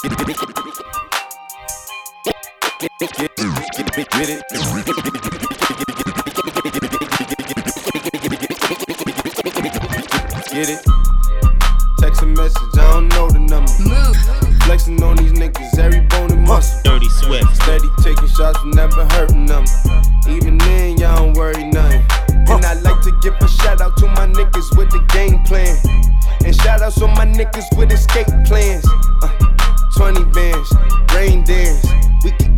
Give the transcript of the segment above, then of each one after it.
Get it? Text a message, I don't know the number. Flexing on these niggas, every bone and muscle. Dirty Swift. Steady taking shots, never hurting them. Even then, y'all don't worry nothing. And I like to give a shout out to my niggas with the game plan. And shout outs on my niggas with escape plans. Uh, 20 bands, rain dance. We can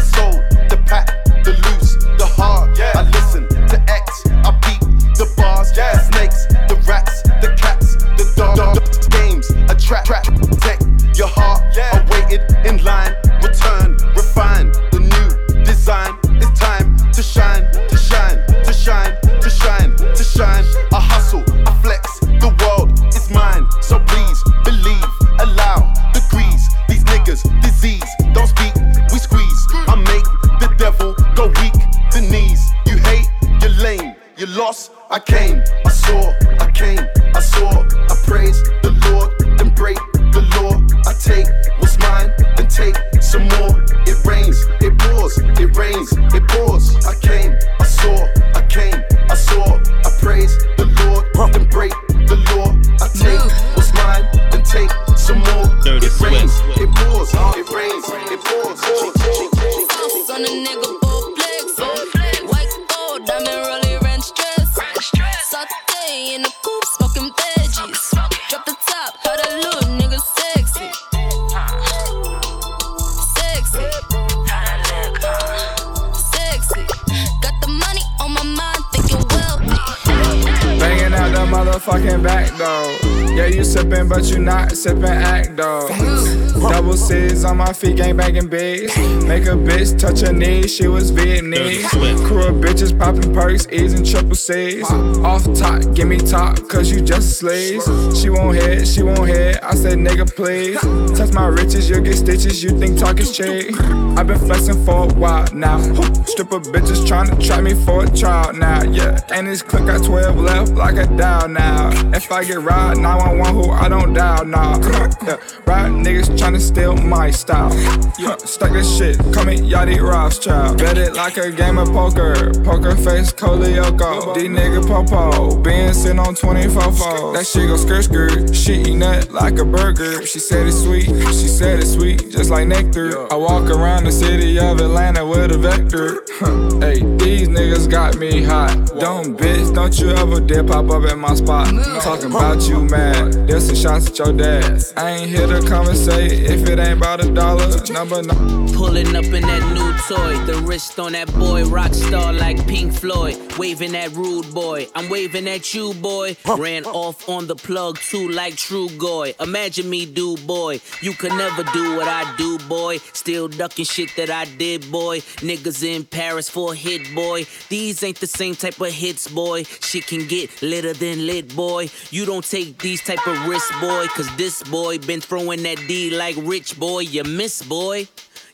Bitch touch her knees, she was Vietnamese. Crew of bitches popping perks, E's and triple C's. Off top, give me top, cause you just sleaze. She won't hit, she won't hit. I said, nigga, please. Touch my riches, you'll get stitches, you think talk is cheap. I've been flexing for a while now. Stripper bitches tryna try me for a trial now, yeah. And this click got 12 left like a dial now. If I get robbed, 911 who I don't dial now. Yeah. Ride niggas tryna steal my style. Yeah. Stuck this shit, call me Yachty Rothschild. Bet it like a game of poker. Poker face, Kolioko. D nigga popo. Being sitting on 24 fold. That shit go skirt skirt. She eat nut like a burger. She said it's sweet. She said it's sweet, just like nectar. I walk around the city of Atlanta with a vector. hey, these niggas got me hot. Don't bitch, don't you ever dare pop up at my spot. Talking about you mad. There's some shots at your dad. I ain't here conversate if it ain't about a dollar. Number nine. Pulling up in that new toy, the wrist on that boy, rock star like Pink Floyd. Waving at rude boy, I'm waving at you, boy. Ran off on the plug too, like True Goy. Imagine me, do boy. You could never do what I do, boy. Still ducking shit that I did, boy. Niggas in Paris for a hit, boy. These ain't the same type of hits, boy. Shit can get litter than lit, boy. You don't take these type of risks, boy. Cause this boy been throwing that D like rich, boy. You miss, boy.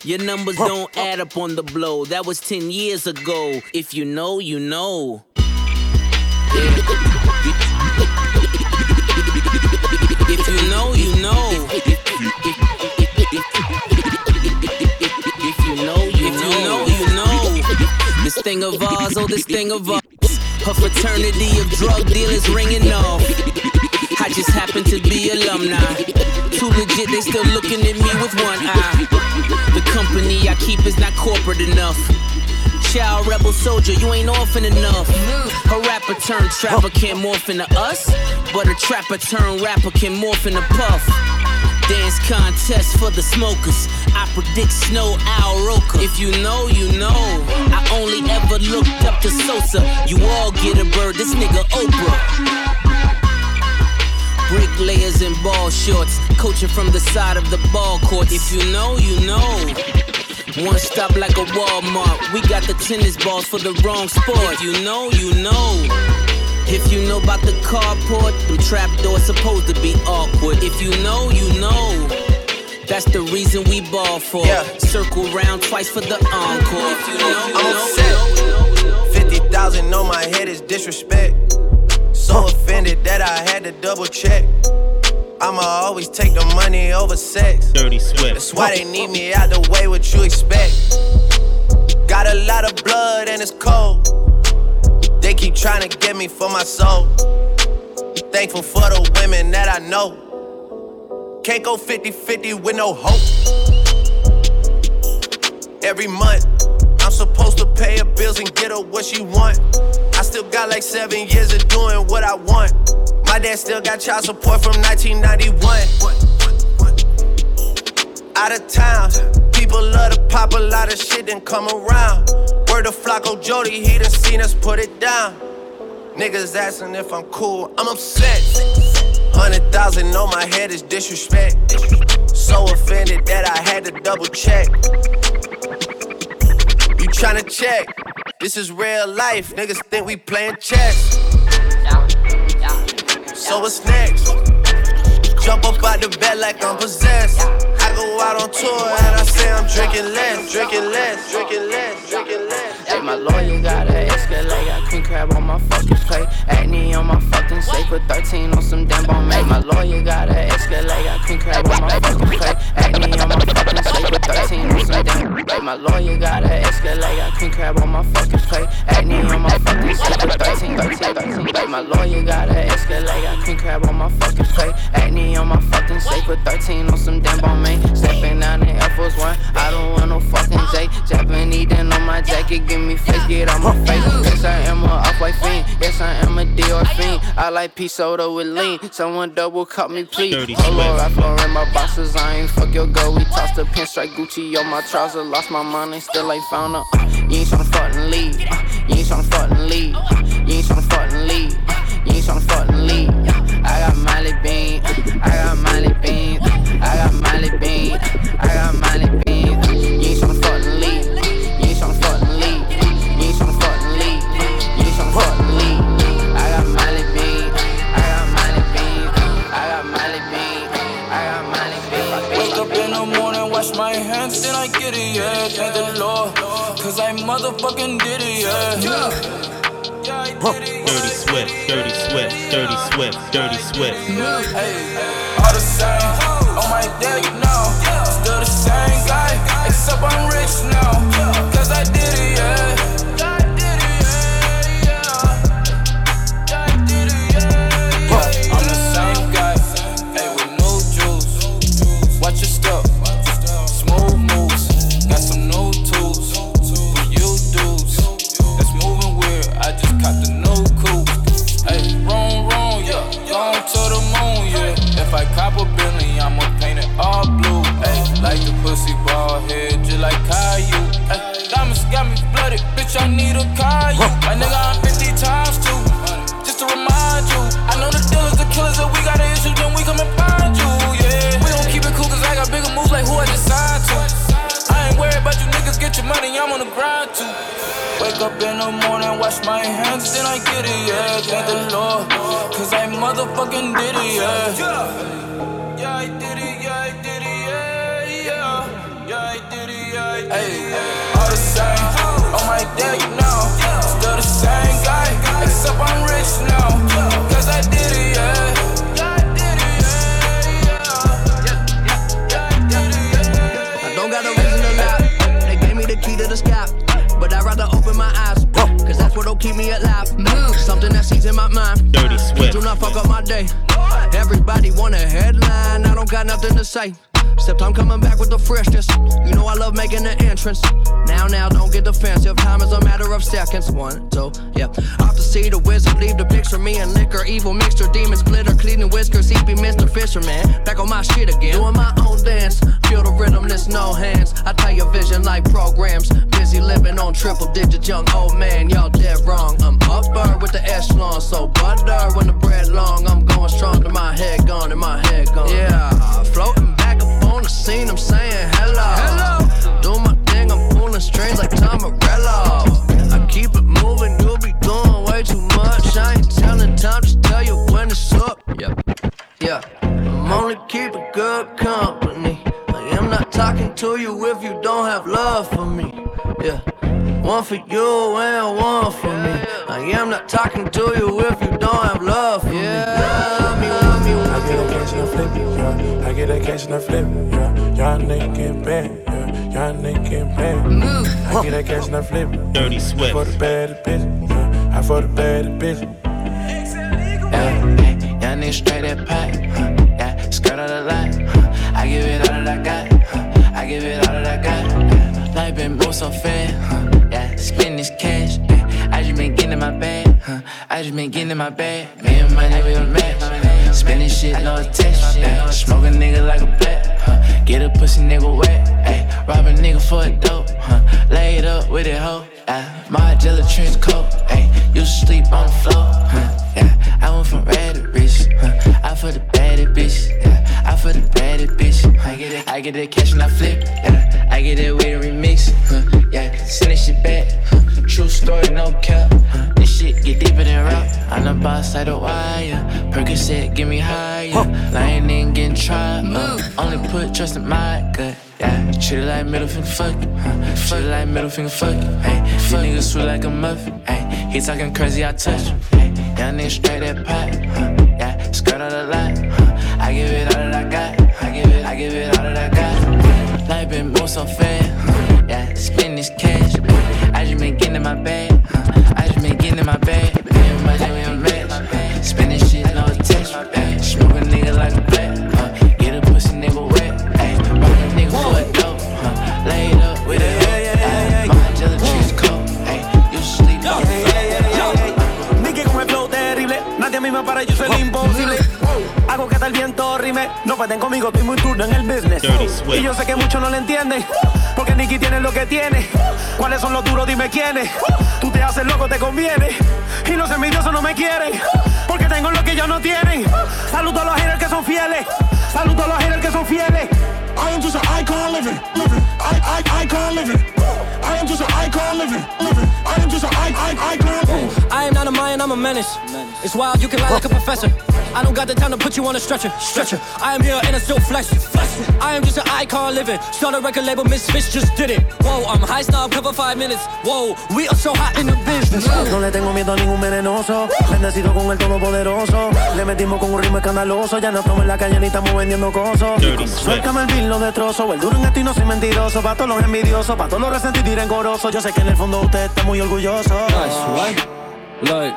Your numbers don't add up on the blow. That was 10 years ago. If you know, you know. If you know, you know. If you know, you know. If you know, you know. This thing of ours, oh, this thing of ours. A fraternity of drug dealers ringing off. I just happen to be alumni. Too legit, they still looking at me with one eye. The company I keep is not corporate enough. child, rebel soldier, you ain't orphan enough. A rapper turned trapper can't morph into us, but a trapper turned rapper can morph into puff. Dance contest for the smokers. I predict snow Al Roker. If you know, you know. I only ever looked up to Sosa. You all get a bird, this nigga Oprah. Bricklayers in ball shorts, coaching from the side of the ball court. If you know, you know. One stop like a Walmart. We got the tennis balls for the wrong sport. If you know, you know. If you know about the carport, them trap doors supposed to be awkward. If you know, you know. That's the reason we ball for. Yeah. Circle round twice for the encore. If you know, you know. I'm upset. 50,000 on my head is disrespect. So offended that I had to double check. I'ma always take the money over sex. Dirty Swift. That's why they need me out the way, what you expect. Got a lot of blood and it's cold. They keep trying to get me for my soul. Thankful for the women that I know. Can't go 50 50 with no hope. Every month, I'm supposed to pay her bills and get her what she want. Still got like seven years of doing what I want. My dad still got child support from 1991. Out of town, people love to pop a lot of shit and come around. Word to Flacko Jodye, he done seen us put it down. Niggas asking if I'm cool, I'm upset. Hundred thousand on my head is disrespect. So offended that I had to double check. You tryna check? This is real life. Niggas think we playing chess. So what's next? Jump up out the bed like I'm possessed. I go out on tour and I say I'm drinking less, drinking less, drinking less, drinking less. Hey, my lawyer got a Escalade. I can crab on my fucking plate. Acne on my fucking safe with 13 on some damn bone mate. My lawyer got a Escalade. I can crab on my fucking plate. Acne on my fucking safe 13 on some damn. Hey, my lawyer got a Escalade. I can crab on my fucking plate. Acne on my fucking safe with 13, 13, 13. Hey, my lawyer got a Escalade. I can crab on my fucking plate. Acne on my fucking safe with 13 on some damn bone man. Stepping down in Air Force One, I don't want no fucking J. Japanese then on my jacket, give me face, get on my face. Yes, I am a off white fiend. Yes, I am a Dior fiend. I like pea soda with lean. Someone double cut me, please. Oh Lord, I floor in my boxes. I ain't fuck your girl. We tossed the pinstripe Gucci on my trousers. Lost my money, still ain't found her. Uh, you ain't tryna fucking leave. Uh, you ain't tryna fucking leave. Uh, you ain't tryna fucking leave. Uh, you ain't tryna fucking leave. I got Miley Bean. I got Miley Bean. I got Miley Bean. I got Miley Bean. Thank the Lord, cause I motherfucking did it, yeah. Dirty Swift, Dirty Swift, Dirty Swift, Dirty Swift. All the same, on my dick now. Still the same guy, except I'm rich now. Wake up in the morning, wash my hands, then I get it, yeah. Thank the Lord, cause I motherfucking did it, yeah. Yeah, I did it, yeah, I did it, yeah, yeah. Yeah, I did it, yeah, I did it. Hey, all the same, on my dick now. Still the same guy, except I'm rich now. Cause I did it, yeah. Yeah, I did it, yeah, yeah. I don't got a reason to lie. They gave me the key to the sky, but I'd open my eyes. Cause that's what'll keep me alive. Something that sees in my mind. Dirty Please do not fuck up my day. Everybody want a headline, I don't got nothing to say. Except I'm coming back with the freshness. You know I love making an entrance. Now, now, don't get defensive. Time is a matter of seconds. One, two, yeah. Off to see the wizard, leave the picture. Me and liquor, evil mixture, demon splitter, cleaning whiskers. He be Mr. Fisherman. Back on my shit again. Doing my own dance. Feel the rhythm, there's no hands. I tell your vision like programs. Busy living on triple digits, young old man. Y'all dead wrong. I'm upper with the echelon. So butter when the bread long. I'm going strong to my head gone and my head gone. Yeah, floating back the scene. I'm saying hello. Hello. Do my thing, I'm pulling strings like Tom Morello. I keep it moving, you'll be doing way too much. I ain't telling time, just tell you when it's up. Yep. Yeah, I'm only keeping good company. I am not talking to you if you don't have love for me. Yeah, one for you and one for me. I am not talking to you if you don't have love for me. Love me, yeah. I get that cash and I flip it, yeah. Y'all nigga getting bad, yeah. Y'all nigga getting bad. I get that cash and I flip it. Dirty I Swift. for the bad bitch, yeah. I for the bad bitch. Yeah, hey, young nigga straight that pipe. Huh, yeah, skirt all the line. Huh, I give it all that I got. Huh, I give it all that I got. Yeah, life been moving so fast. Huh, yeah, spend this cash. Yeah, I just been getting in my bag. Huh, I just been getting in my bag. Me and money, we a match. Spending shit, no attention. Yeah, smoke a nigga like a bat. Huh, get a pussy nigga wet. Hey, rob a nigga for a dope. Huh, lay it up with it, hoe. My jelly trench coat. Used to sleep on the floor. Huh, I went from red to rich. Huh, I for the baddest bitch. Yeah, I for the baddest bitch. I get it, I get that cash and I flip. Yeah, I get that with a remix. Huh, yeah, send that shit back. Huh, true story, no cap. Huh, this shit get deeper than rap. I'm the boss like the wire. Percocet, get me higher. Lying in getting tried. Uh, only put trust in my gut. Yeah, treat it like middle finger fuck it. Huh, treat it like middle finger fuck it. Hey, these niggas sweet like a muffin. Hey, he talking crazy, I touch him. Hey, young nigga straight that pot. Huh, yeah, skirt all the line. Huh, I give it all that I got. I give it, I give it all that I got. Life been moving so fast. Yeah, spend this cash. I just been getting in my bag. I just been getting in my bag. No pueden conmigo, estoy muy turno en el business. Y yo sé que muchos no lo entienden, porque Nicky tiene lo que tiene. ¿Cuáles son los duros? Dime quiénes. Tú te haces loco, te conviene. Y los envidiosos no me quieren, porque tengo lo que ellos no tienen. Saludo a los haters que son fieles, saludo a los haters que son fieles. I am just an icon living, living. I, I, icon living. I am just an icon living, living. I am just an I, I, icon. I am Mayan, I'm a menace. It's wild, you can lie like a professor. I don't got the time to put you on a stretcher. Stretcher. I am here and I still flex. I am just an icon living. Start a record label, Misfits just did it. Whoa, I'm high snob, cover five minutes. Whoa, we are so hot in the business. No le tengo miedo a ningún venenoso. Bendecido con el todopoderoso. Le metimos con un ritmo escandaloso. Ya no estamos en la calle ni estamos vendiendo cosas. Suéltame el beat, lo destrozo. El duro en esto y no soy mentiroso. Pa' todos los envidiosos, pa' todos los resentidos y rencorosos. Yo sé que en el fondo usted está muy orgulloso. Nice? Look.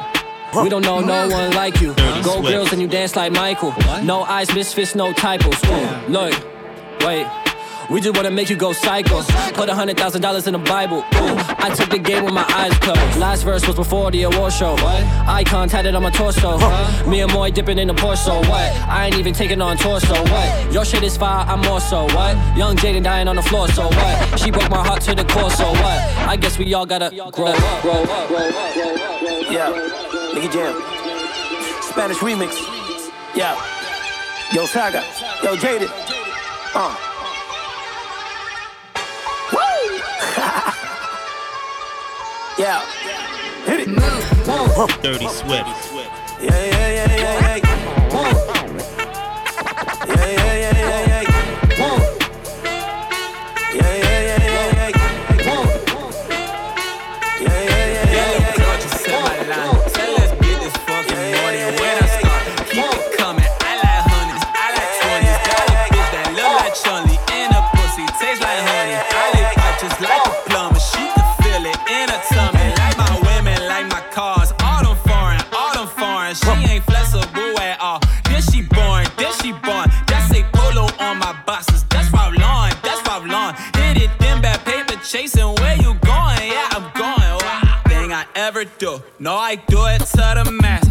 We don't know no one like you. Swift. grills and you dance like Michael. No eyes, misfits, no typos. Look, wait. We just wanna make you go psycho. Put a hundred thousand dollars in the Bible. Ooh, I took the game with my eyes closed. Last verse was before the award show. What? Icon tatted on my torso. Me and Moy dipping in the Porsche. What? I ain't even taking on torso. What? Your shit is fire, I'm more so. What? Young Jaden dying on the floor. So what? She broke my heart to the core. So what? I guess we all gotta grow up, grow up, grow up. Yeah, Nicky Jam. Spanish remix. Yeah. Yo, Saga. Yo, Jaded. Uh. Yeah. Hit it. Dirty Swift. Yeah, yeah, yeah, yeah, yeah. Yeah, yeah, yeah, yeah, yeah. Yeah, I do it to the max.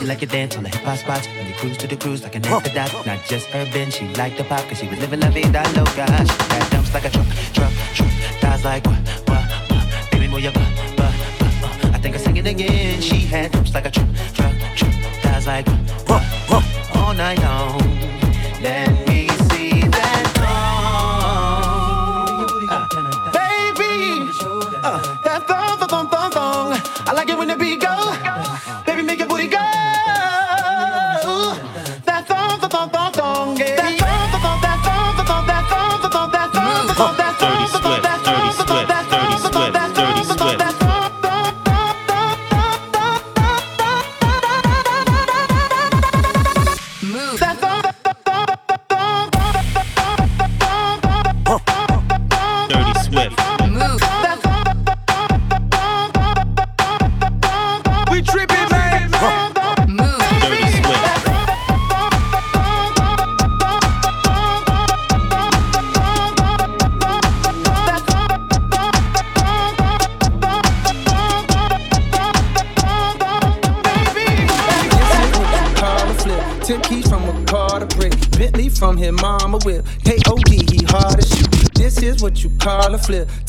You like to dance on the hip hop spots. And you cruise to the cruise like an dot. Not just urban, she liked the pop. Cause she was living la vida loca. She got dumps like a truck, truck, truck. Thighs like what, what, what. Baby, move your butt, butt, butt. I think I sing it again. She had dumps like a truck, truck, truck. Thighs like what,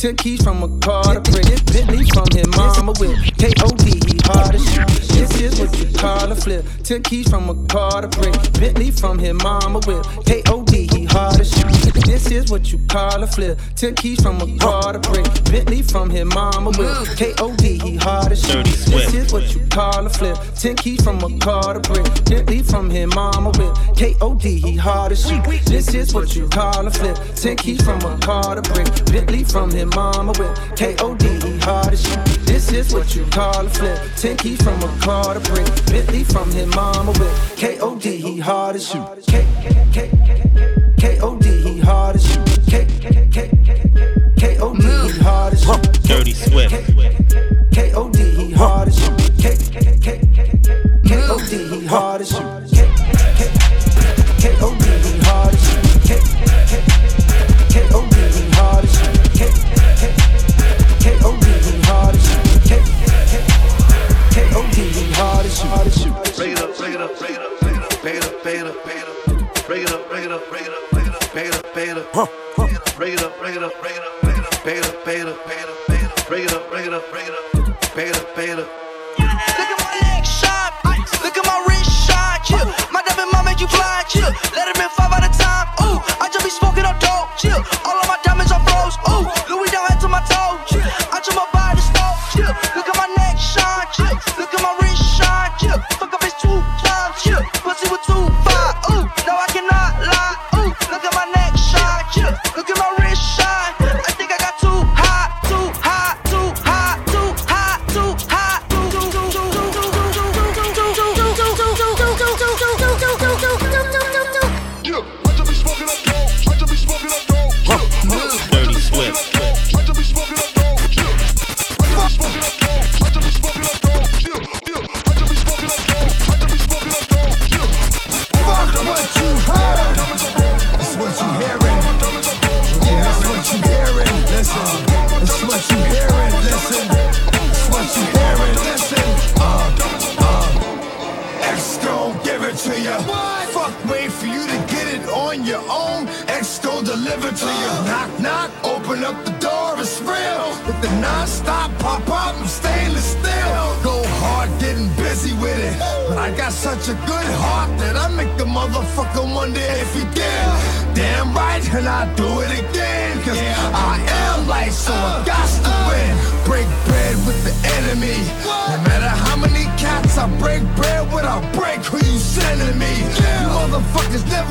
Ten keys from a car to brick. Bentley from his mama whip. K.O.D. he hard to shoot. This is what you call a flip. Ten keys from a car to brick. Bentley from his mama whip. K.O.D. he hard to shoot. This is what you call a flip. Ten keys from a car to brick. Bentley from his mama whip. K.O.D. he hard. Dirty Swift. This is what you call a flip. Ten keys from a car K.O.D. he hard as shit. This is what you call a flip. Ten keys from a car to brick. Bentley from his mama whip. K.O.D. he hard as shit. This is what you call a flip. Ten keys from a car to brick. Bentley from his mama whip. K.O.D. he hard as shit. K.O.D. shoot. Break it up, break it up, break it up, break it up, break it up, break it up, break it up, break it up, break it up, break it up, break it up, break it up, break it up, break it up, break it up, break it up, break it up,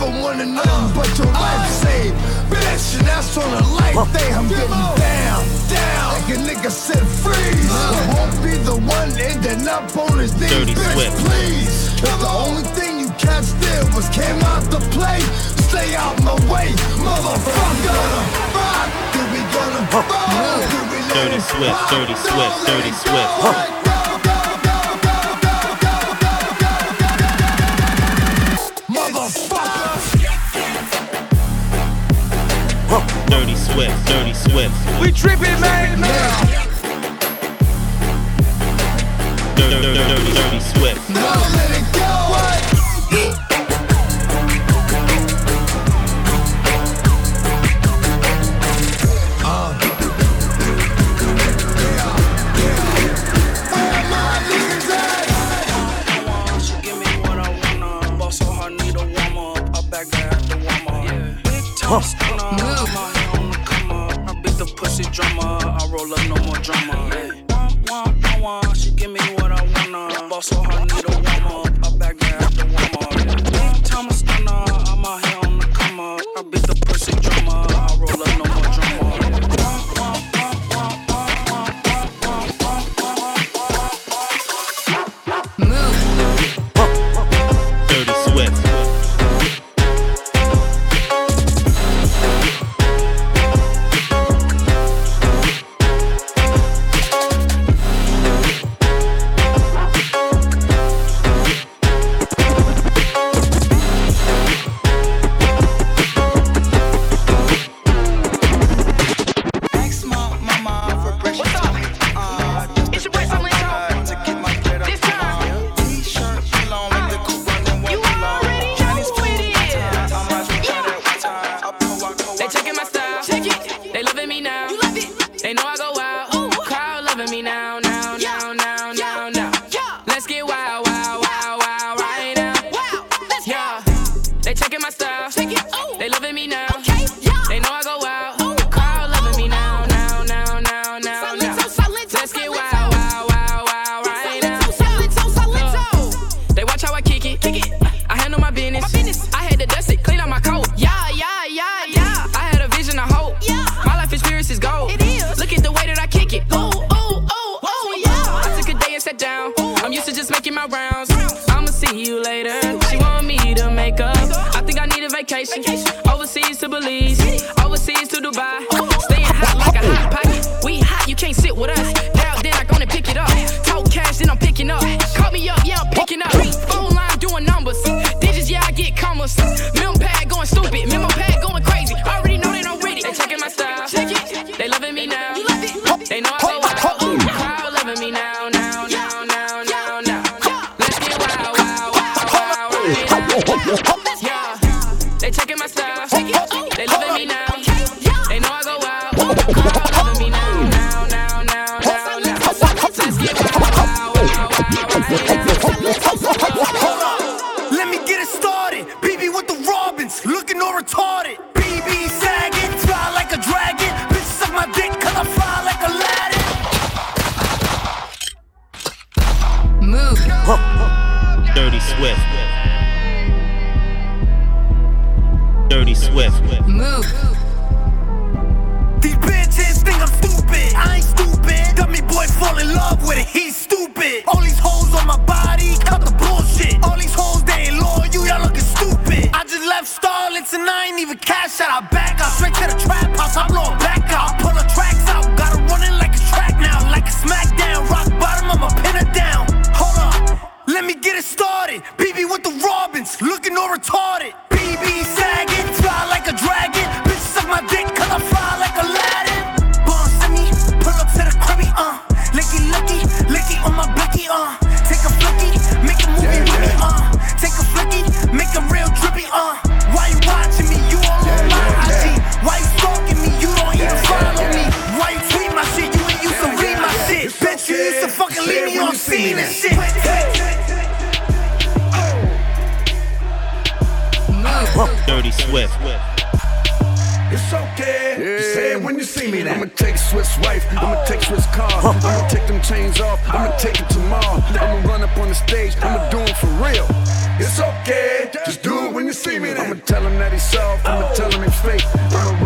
never wanted nothing but your life saved. Bitch, and that's on a life day. I'm getting down, down. Like a nigga said, freeze. I won't be the one ending up on his knees. Dirty bitch, please. The only thing you was came out to play, stay out my way, motherfucker. Fuck, we gonna fuck? Dirty Swift, Dirty Swift, Dirty Swift. Dirty Swift, Dirty Swift. We tripping, man. Dirty, dirty, dirty, dirty Swift. Now let it go. drama. Dirty Swift. Dirty Swift. Move. These bitches think I'm stupid. I ain't stupid. Dummy boy fall in love with it. He's stupid. All these hoes on my body, cut the bullshit. All these hoes they ain't loyal. Y'all looking stupid. I just left starlets and I ain't even cash out. I back out straight to the trap house. I blow back out. I pull the tracks out. Gotta run like a track now, like a smackdown. Rock bottom on my pants let me get it started. BB with the Robins, looking all retarded. Swift. It's okay. Yeah. You say it when you see me. Now. I'ma take Swiss wife. I'ma take Swiss car. I'ma take them chains off. I'ma take it tomorrow. I'ma run up on the stage. I'ma do it for real. It's okay. Just do it when you see me. I'ma tell him that he's soft. I'ma tell him he's fake. I'ma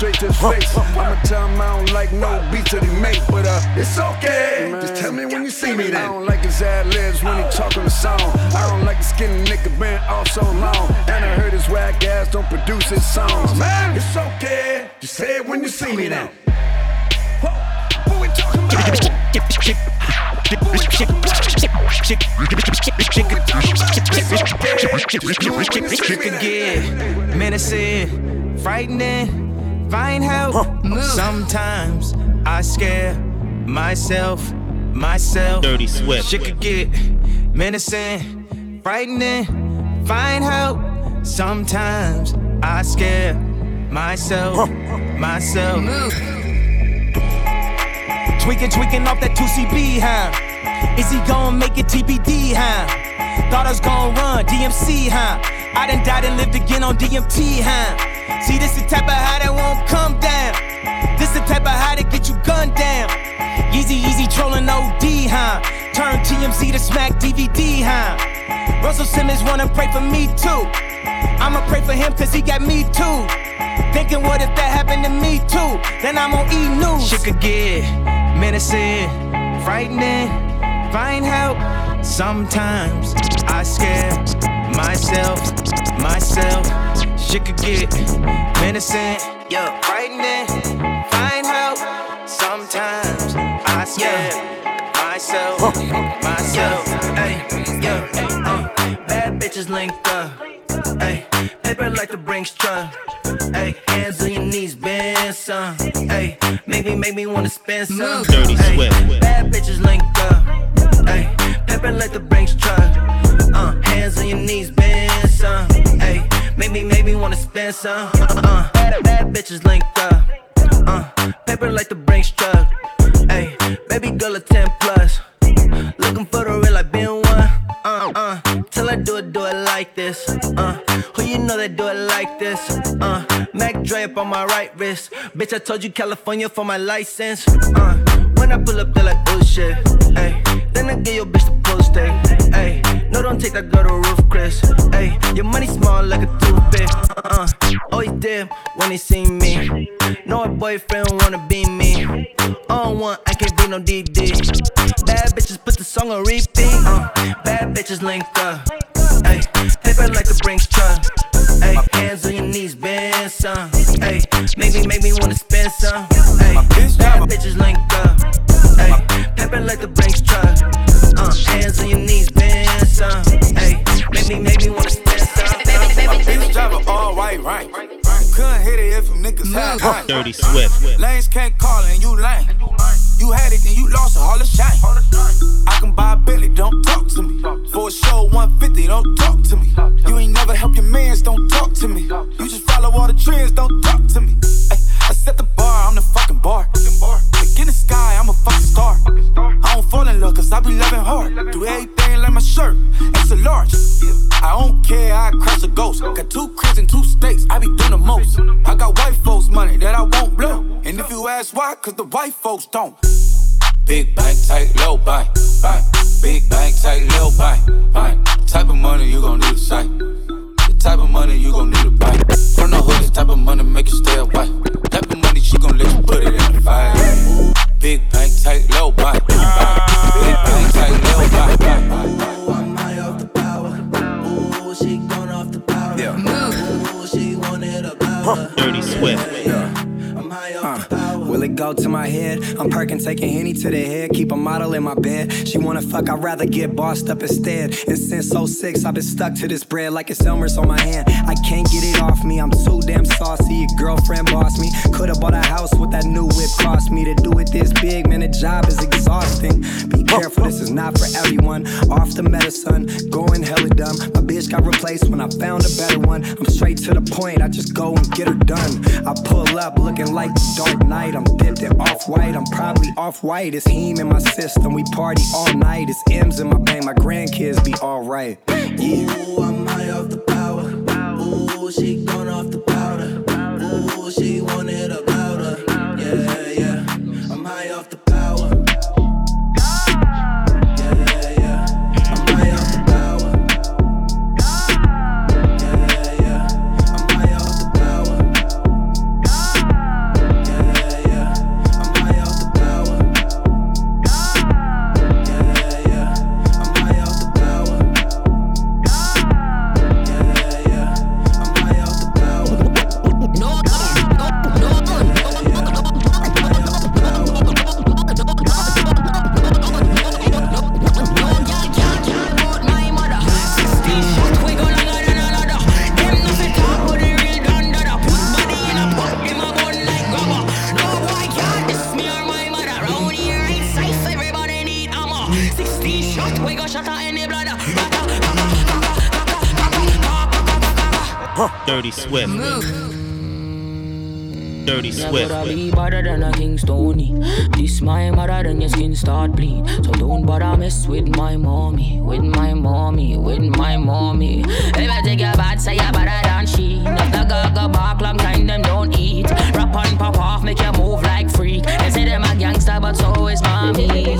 straight to his face. I'ma tell him I don't like no beats that he make. But uh, it's okay. Just tell me when you see me. Then. I don't like his ad libs when he talk on the song. I don't like the skinny nigga been off so long. And I heard his whack ass don't produce his songs. Man, it's okay. Just say it when you see me now. What we talking about? She could menacing, frightening, find help. Sometimes I scare myself, myself. Dirty Swift. She could get menacing, frightening, find help. Sometimes I scare myself, myself. Tweaking, tweaking off that 2CB, huh? Is he gonna make it TBD, huh? Thought I was gonna run DMC, huh? I done died and lived again on DMT, huh? See, this the type of high that won't come down. This the type of high that get you gunned down. Easy, easy trolling OD, huh? Turn TMZ to smack DVD, huh? Russell Simmons wanna pray for me too. I'ma pray for him cause he got me too. Thinking what if that happened to me too? Then I'm on E News. Shit could get menacing, frightening, find help. Sometimes I scare myself, myself. Shit could get menacing, yeah, frightening, find help. Sometimes I scare myself, myself. Hey, yeah, uh, bad bitches linked up. Hey, paper like the Brinks truck. Hey, hands on your knees, bend some. Hey, make me, make me wanna spend some. Dirty sweat. Swift. Bad bitches linked up. Hey, paper like the Brinks truck. Uh, hands on your knees, bend some. Hey, make me wanna spend some. Uh, bad, bad bitches linked up. Uh, paper like the Brinks truck. Hey, baby girl a 10 plus. Looking for the real, I I do it, do it like this. Uh, who you know that do it like this? Uh, Mac Dre up on my right wrist. Bitch, I told you California for my license. Uh, when I pull up, they're like, oh shit. Ay, then I get your bitch the post stay. Ay, no, don't take that girl to roof, Chris. Ay, your money small like a toothpick. Uh, always did when he seen me. No, a boyfriend wanna be me. On one, I can't be no DD. Bad bitches put the song on repeat. Uh, bad bitches linked up. Ay, paper like the Brinks truck. Ay, hands on your knees, bend some. Ay, make me, make me wanna spend some. Ay, bad bitches linked up. Ay, paper like the Brinks truck. Uh, hands on your knees, bend some. Ay, make me, make me wanna spend some. Bitch drive all white rank. Couldn't if you niggas had rank. Dirty Swift. Lanes can't call and you lame. You had it, then you lost a hall of shame. I can buy a Billy, don't talk to me. For a show 150, don't talk to me. You ain't never help your mans, don't talk to me. You just follow all the trends, don't talk to me. Ay, I set the bar, I'm the fucking bar. Like in the sky, I'm a fucking star. I don't fall in love, cause I be loving hard. Do everything like my shirt, it's a large. I don't care, I crash a ghost. Got two cribs and two states, I be doing the most. I got white folks' money that I won't blow. And if you ask why, cause the white folks don't. Big bank, tight, low bank, bank. Big bank, tight, low bank, bank. Type of money you gon' need a sight. The type of money you gon' need a bite. From the hood, this type of money make you stay away. Type of money she gon' let you put it in the fire. Big bank, tight, low bank, bank. Big bank, tight, low bank, bank. Ooh, I'm high off the power. Ooh, she gone off the power. Yeah. Ooh, she wanted a power. Dirty Swift. I'm high off the power. Will it go to my head? I'm perking, taking Henny to the head. Keep a model in my bed. She wanna fuck, I'd rather get bossed up instead. And since 06, I've been stuck to this bread like it's Elmer's on my hand. I can't get it off me, I'm too damn saucy. Your girlfriend bossed me. Could've bought a house with that new whip cost me. To do it this big, man, the job is exhausting. Be careful, this is not for everyone. Off the medicine, going hella dumb. My bitch got replaced when I found a better one. I'm straight to the point, I just go and get her done. I pull up looking like the Dark Knight. I'm dipped in off white. I'm probably off white. It's heme in my system. We party all night. It's M's in my bank. My grandkids be alright. Yeah. Ooh, I'm high off the power. Ooh, she gone off the powder. Ooh, she wanted. Dirty Swift. Dirty Never Swift. Never be better than a King Stony. This my mother, then your skin start bleed. So don't bother mess with my mommy, with my mommy, with my mommy. If I take your bad, say you're better than she. Not the gaga bark, long time them don't eat. Rap on, pop off, make you move like freak. They say them a gangster, but so is mommy.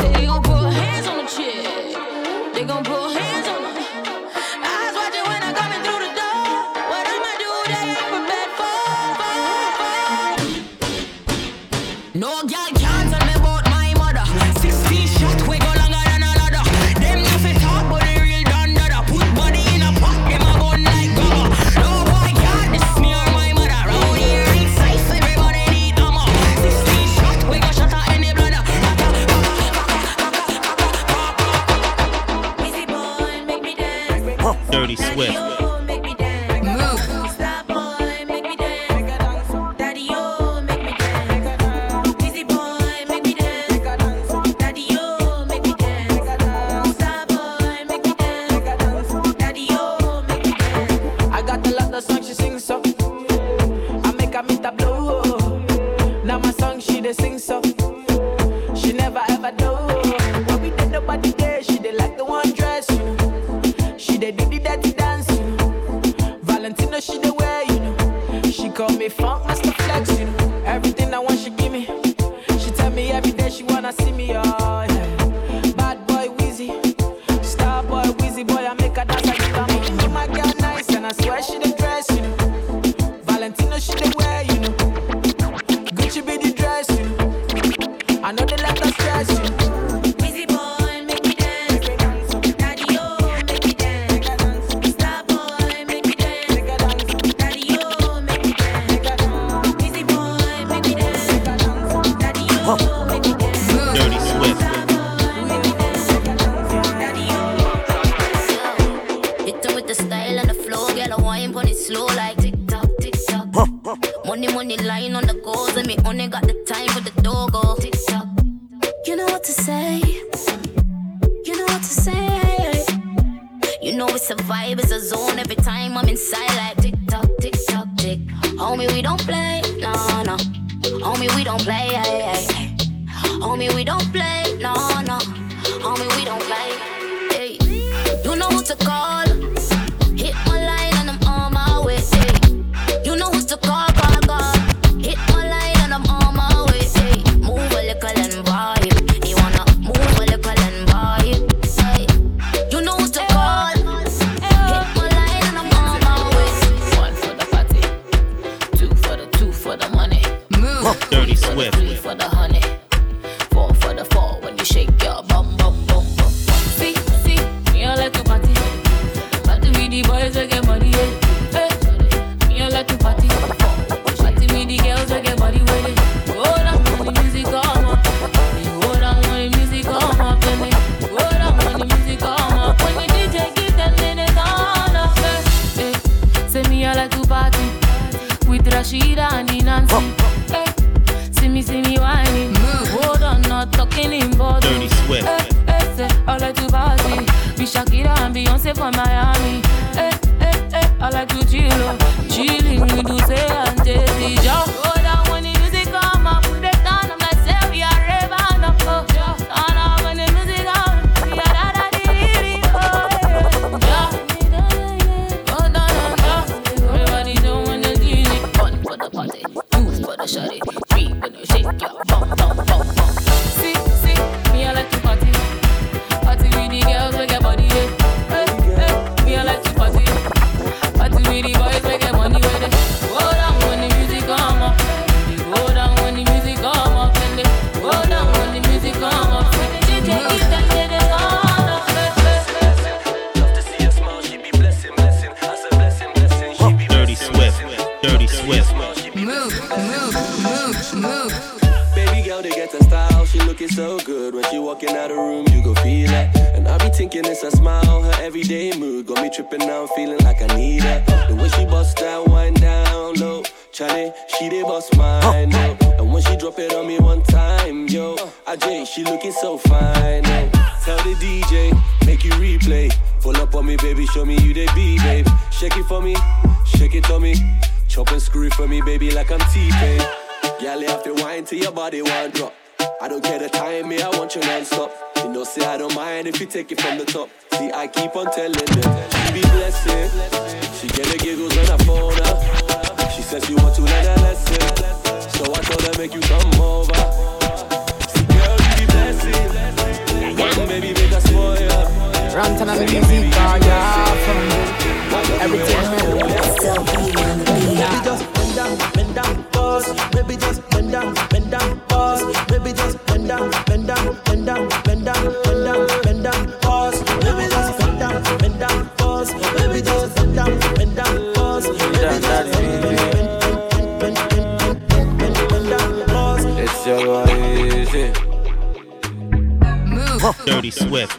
Dirty Swift.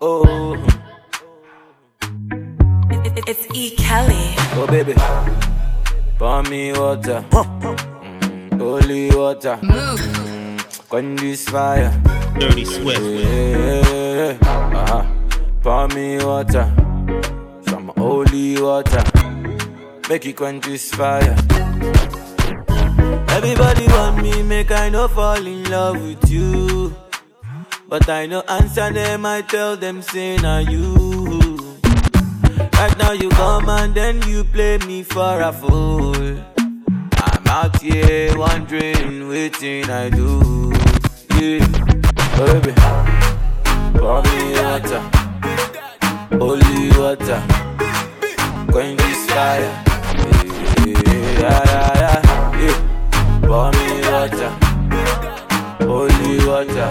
Oh, It's E. Kelly. oh baby. Pour me water. Mm, holy water. Mm, quench this fire. Dirty Swift. Yeah, uh-huh. Pour me water. Some holy water. Make it quench this fire. Everybody want me, make I no fall in love with you. But I no answer them, I tell them, say na you. Right now you come and then you play me for a fool. I'm out here wondering, waiting I do. Yeah, baby, pour me water, holy water, quench this fire. Yeah, yeah, yeah, yeah. Pour me water, holy water,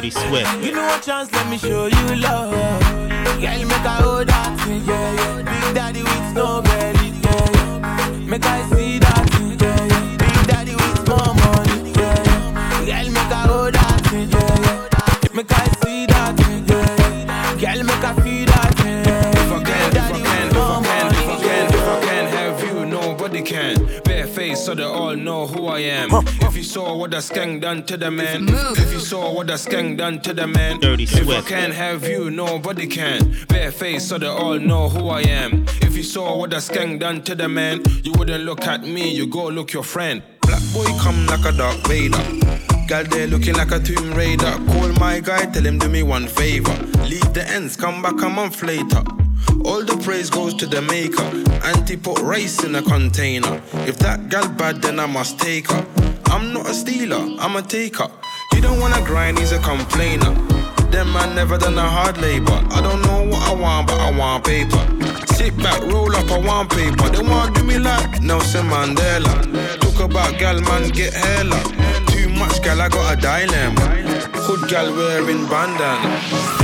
Dirty Swift. give me one chance let me show you love girl make I hold that thing yeah yeah big daddy with no belly yeah yeah make I see that thing yeah yeah big daddy with more money yeah yeah girl make I hold that thing yeah yeah make I see that thing yeah yeah girl make I feel that thing If I can, if I can, if I can, if I can, if I can have you, nobody can. Bare face so they all know who I am. If you saw what the skeng done to the man, if you saw what the skeng done to the man, Dirty if I can't have you, nobody can. Bare face so they all know who I am. If you saw what the skeng done to the man, you wouldn't look at me, you go look your friend. Black boy come like a Darth Vader. Girl there looking like a Tomb Raider. Call my guy, tell him do me one favor. Leave the ends, come back a month later. All the praise goes to the maker. Auntie put rice in a container. If that gal bad, then I must take her. I'm not a stealer, I'm a taker. You don't wanna grind, he's a complainer. Them man never done a hard labor. I don't know what I want, but I want paper. Sit back, roll up, I want paper. They wanna do me like Nelson Mandela. Talk about gal, man, get hella. Too much gal, I got a dilemma. Hood gal wearing bandana.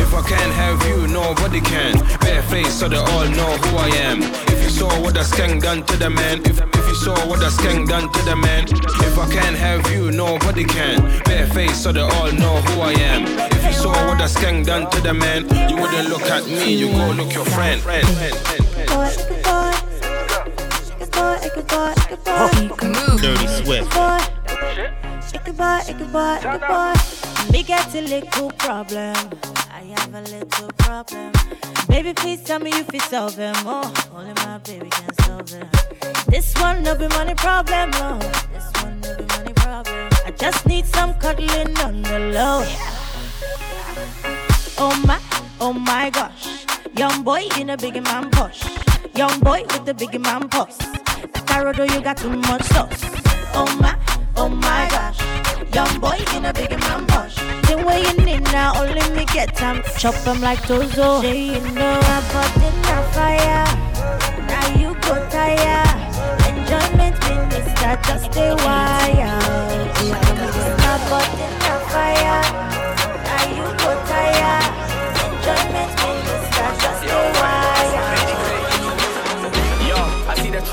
If I can't have you, nobody can. Bare face so they all know who I am. If you saw what the skeng done to the man, if, saw what the skeng done to the man, if I can't have you, nobody can. Bare face so they all know who I am. If you saw what the skeng done to the man, you wouldn't look at me, you go look your friend. Dirty Swift. Me get a little problem. I have a little problem. Baby, please tell me if it's them. Oh, only my baby can solve them. This one no be money problem, no. This one no be money problem. I just need some cuddling on the low. Oh my, oh my gosh. Young boy in a big man push. Young boy with the big man pulse. Tarodo, you got too much sauce. Oh my, oh my gosh. Young boy in a big man push. Everything where you need now, only me get time. Chop them like Tozo. Say you know I bought in the fire. Now you go tire. Enjoyment minister, just stay wild. I bought in the fire.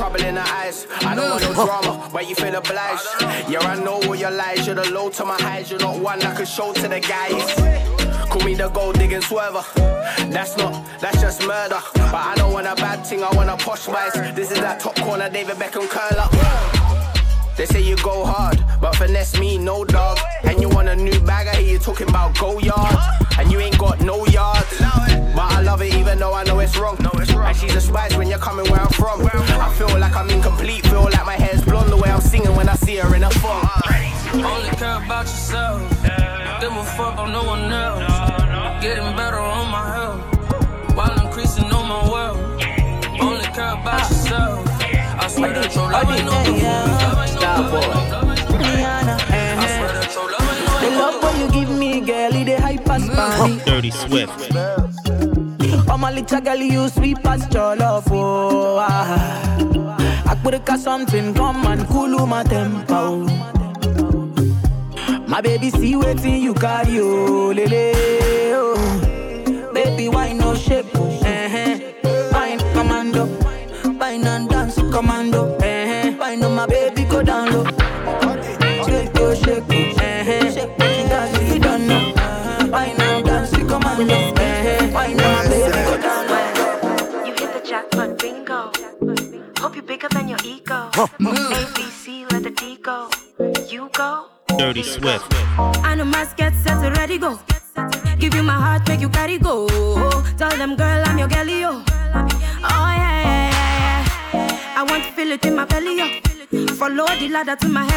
Trouble in her eyes. I don't want no drama, but you feel obliged. Yeah, I know all your lies. You're the low to my highs. You're not one I could show to the guys. Call me the gold digging swerver. That's not, that's just murder. But I don't want a bad thing, I want a posh vice. This is that top corner, David Beckham curler. They say you go hard, but finesse me, no dog. And you want a new bag, I hear you talking about go yard. And you ain't got no yards. But I love it even though I know it's wrong. And she's a spice when you're coming where I'm from. I feel like I'm incomplete, feel like my hair's blonde the way I'm singing when I see her in a phone. Only care about yourself. Give a fuck on no one else. Getting better on my health. While increasing on my wealth. Only care about yourself. I swear that your love ain't no The love when you give me, girl, it the hype as body. Dirty Swift. Oh my little girl, you sweet your love, oh ah. I put a something, come and cool my tempo. My baby, see waiting you carry, oh, lele, oh. To my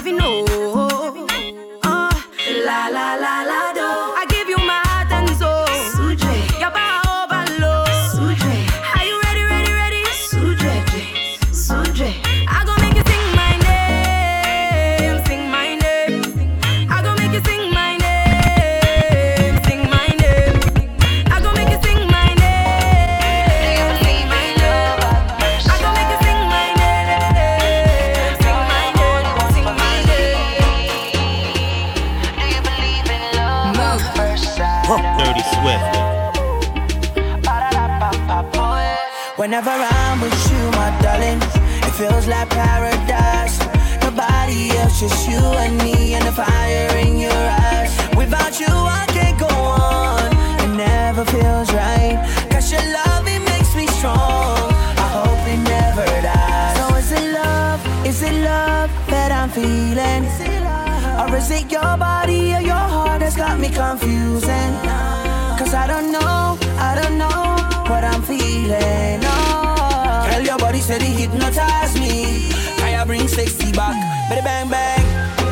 It hypnotize me. I bring sexy back? Bada bang bang.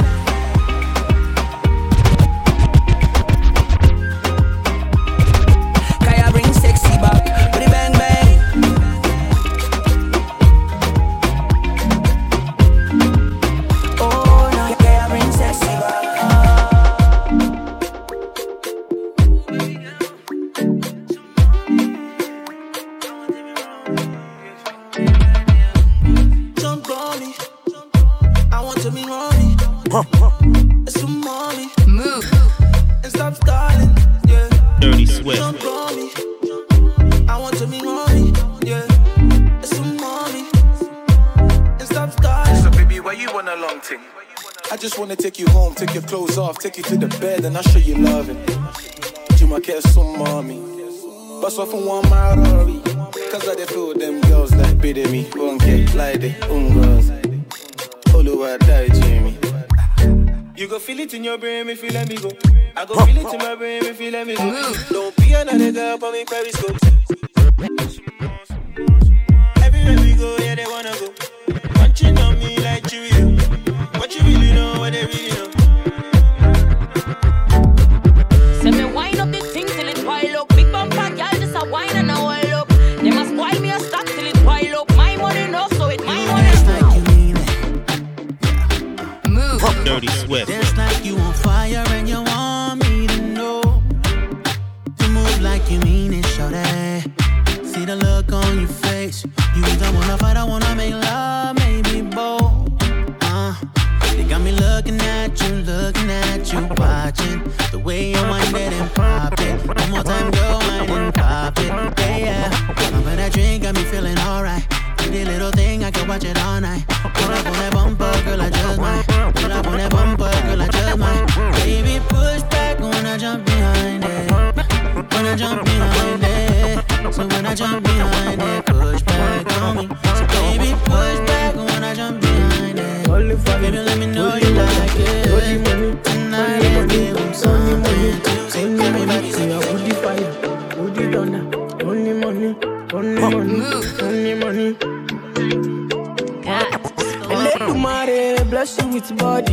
looking at you, looking at you, watching the way you wind it and pop it. One more time, go wind and pop it. Yeah, yeah. I'm gonna drink, got me feeling alright. Pretty little thing, I can watch it all night.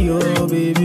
you, baby.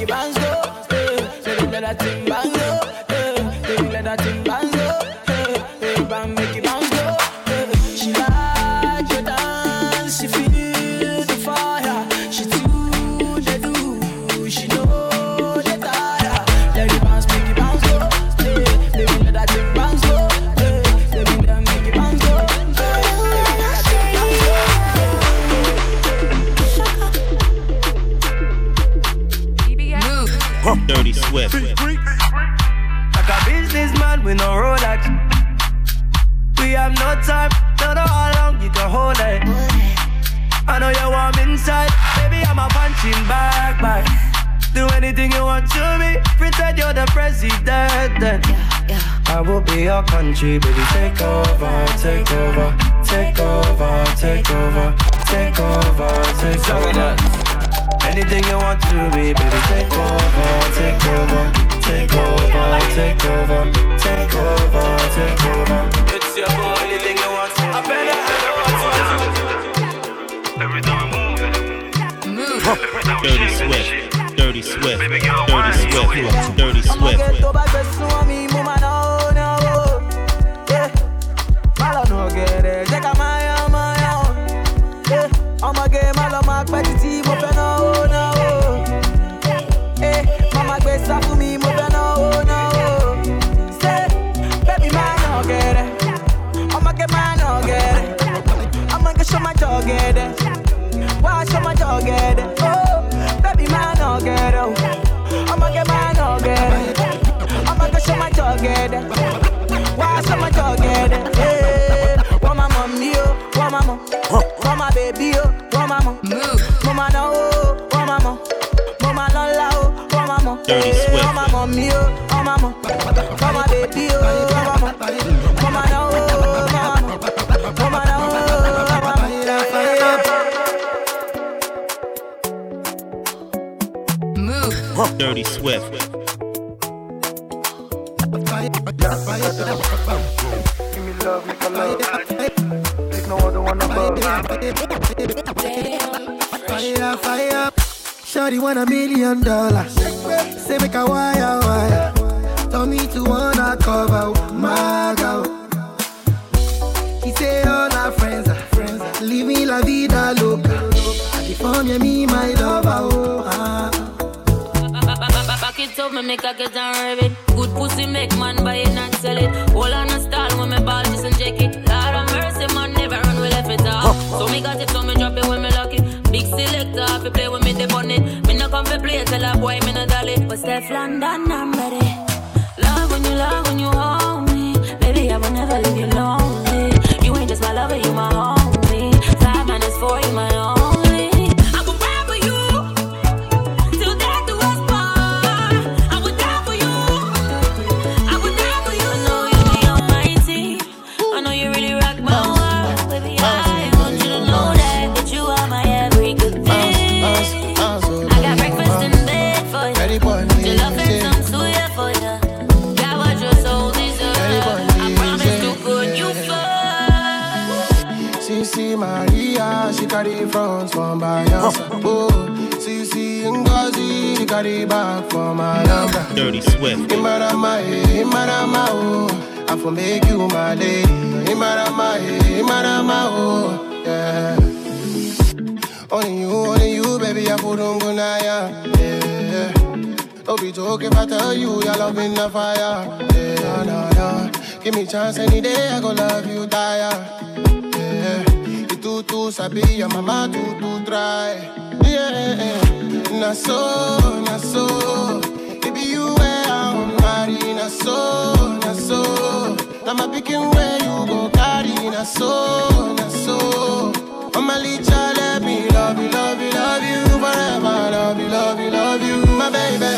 기반소 Baby, take get it. Wash my dog get. Oh, baby man, no get it. I'ma get mine, no get it. I'ma go show my dog get it. show my dog get it. Hey, want my mommy oh, want my mom, want my baby oh, want my mom. Mama no oh, want my mom, mama no la oh, want my mom. Dirty Swift. Want my mommy oh, want my mom, want my baby oh, want my mom. Mama no oh. Dirty Swift. Give me Fire, fire. Shorty want a million dollars. Say make a wire, wire. Tell me to wanna cover my girl. He say all our friends friends. Leave me la vida loca. California, me, my lover. Oh, ah it up, me make a get and rev. Good pussy make man buy it, not sell it. All on a stall when me ball just and check it. Lord of mercy, man, never run with left it off. So me got it, so me drop it when me lock it. Big selector, if you play with me, they on it. Me no come for play, tell a boy me no dolly. But Steph London, I'm ready. Love when you love when you hold me, baby, I will never leave you lonely. You ain't just my lover, you my homie. Five minus four, you my own. Carry front for my house. Oh, CC Ngozi, she carry back for my number. Dirty Swift. Imarama, Imarama, oh, I for make you my lady. Imarama, Imarama, oh, yeah. Only you, only you, baby, I put on good yeah. Don't be joking if I tell you your love in the fire. Yeah, no, no. Give me chance any day, I go love you, tire. Too, sabi, your mama too, too try. Yeah, na so, na so. Baby, you where I'm married, na so, na so. Now my picking where you go carry, na so, na so. Mama Licha, let me love you, love you, love you forever. Love you, love you, love you, my baby.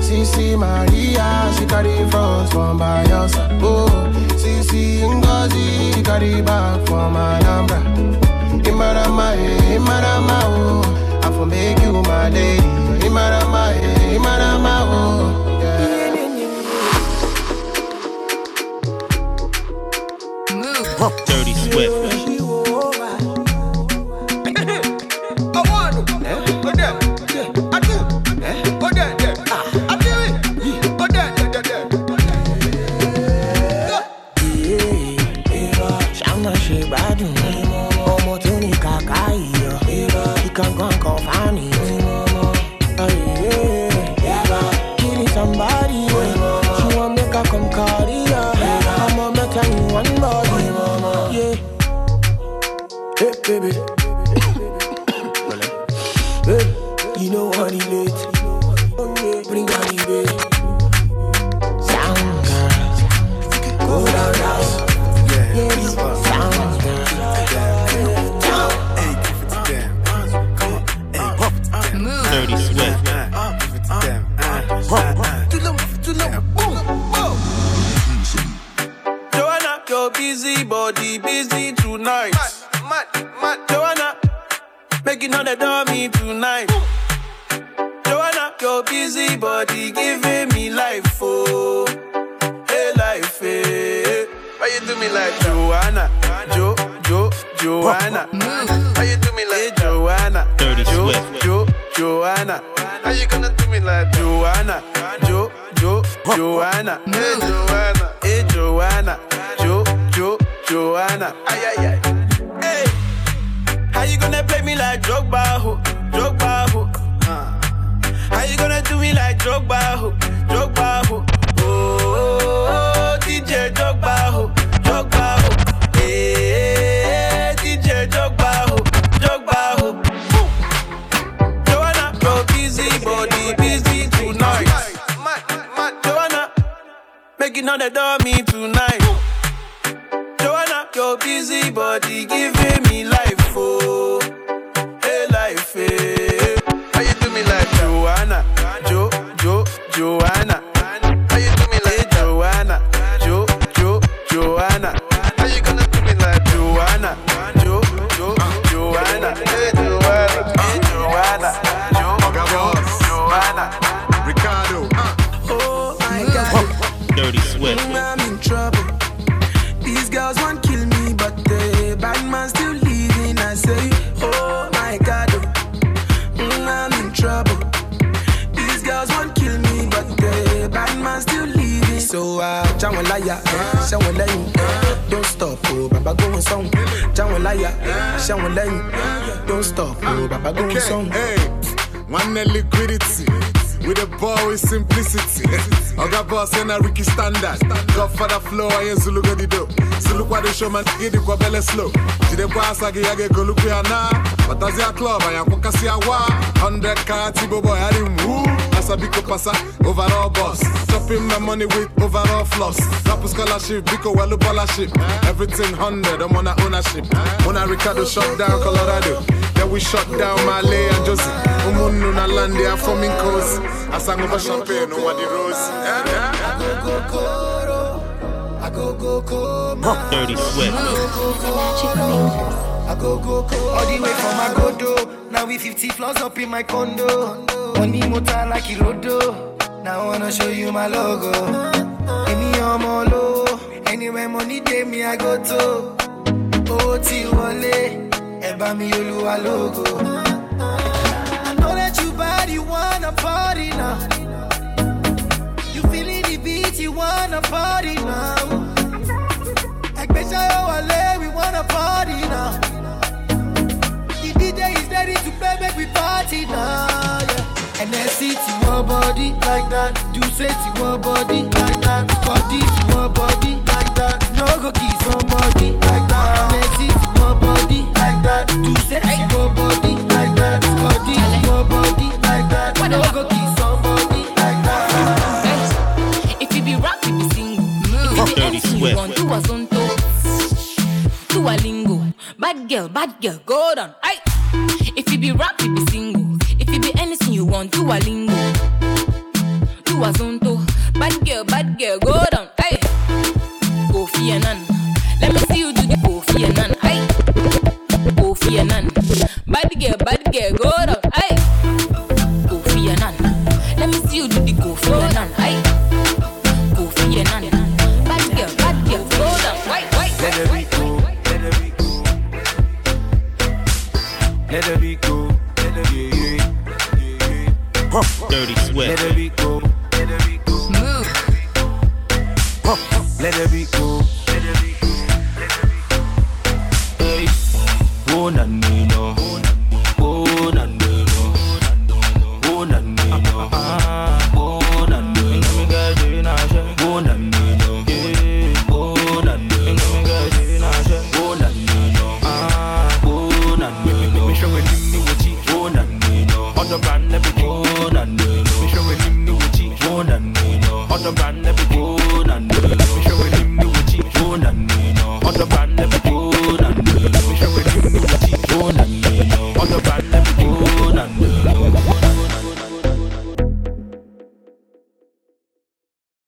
CC Maria, she carry front from by your. Oh, CC Ngozi, she carry back my number. Imarama, eh, Imarama, oh, I for make you my lady. Eh, Imarama, oh. Dirty Swift. Baby, Sean lane, don't stop, oh Baba go on song. Hey, one liquidity. With a ball with simplicity. Oga boss and a Ricky standard. Godfather flow, I ain't Zulu go the do. Zulu kwa the showman, get the kwa belle slow. Jide kwa asagi yage go look ya na. Batazi ya club, I am kwa kasi ya wa. 100 car, Tibo boy, I didn't woo. Asa biko pasa, overall boss. Topping my money with overall floss. Rapper scholarship, biko welu scholarship. Everything 100, I'm on a ownership. On a Ricardo shut down Colorado. Then we shut down Malay and Josie. Umunu na land, they are forming coast. I sang over champagne over the rose. Yeah, yeah. I go go coma. Dirty Swift. I go go go all the way from Agodo. Now we 50 floors up in my condo. Money motor like Irodo. Now I wanna show you my logo. Any low. Anywhere money day me I go to. wọlé ẹ bá mi olúwa lógo. I know that you bad, you wanna party now. You feeling the beat, you wanna party now. Ẹgbẹ́sẹ̀ yóò wọlé, we wanna party now. The DJ is ready to play, make we party now. Yeah. And then see to one body like that. Do say to one body like that. Body to one body like that. No go kiss somebody like that. And then see to one body like that. Do say to one body like that. Body to one body like that. No go kiss somebody like that. If you be rap, you be single. If you be anything you want, do a zonto. Do a lingo. Bad girl, bad girl, go down.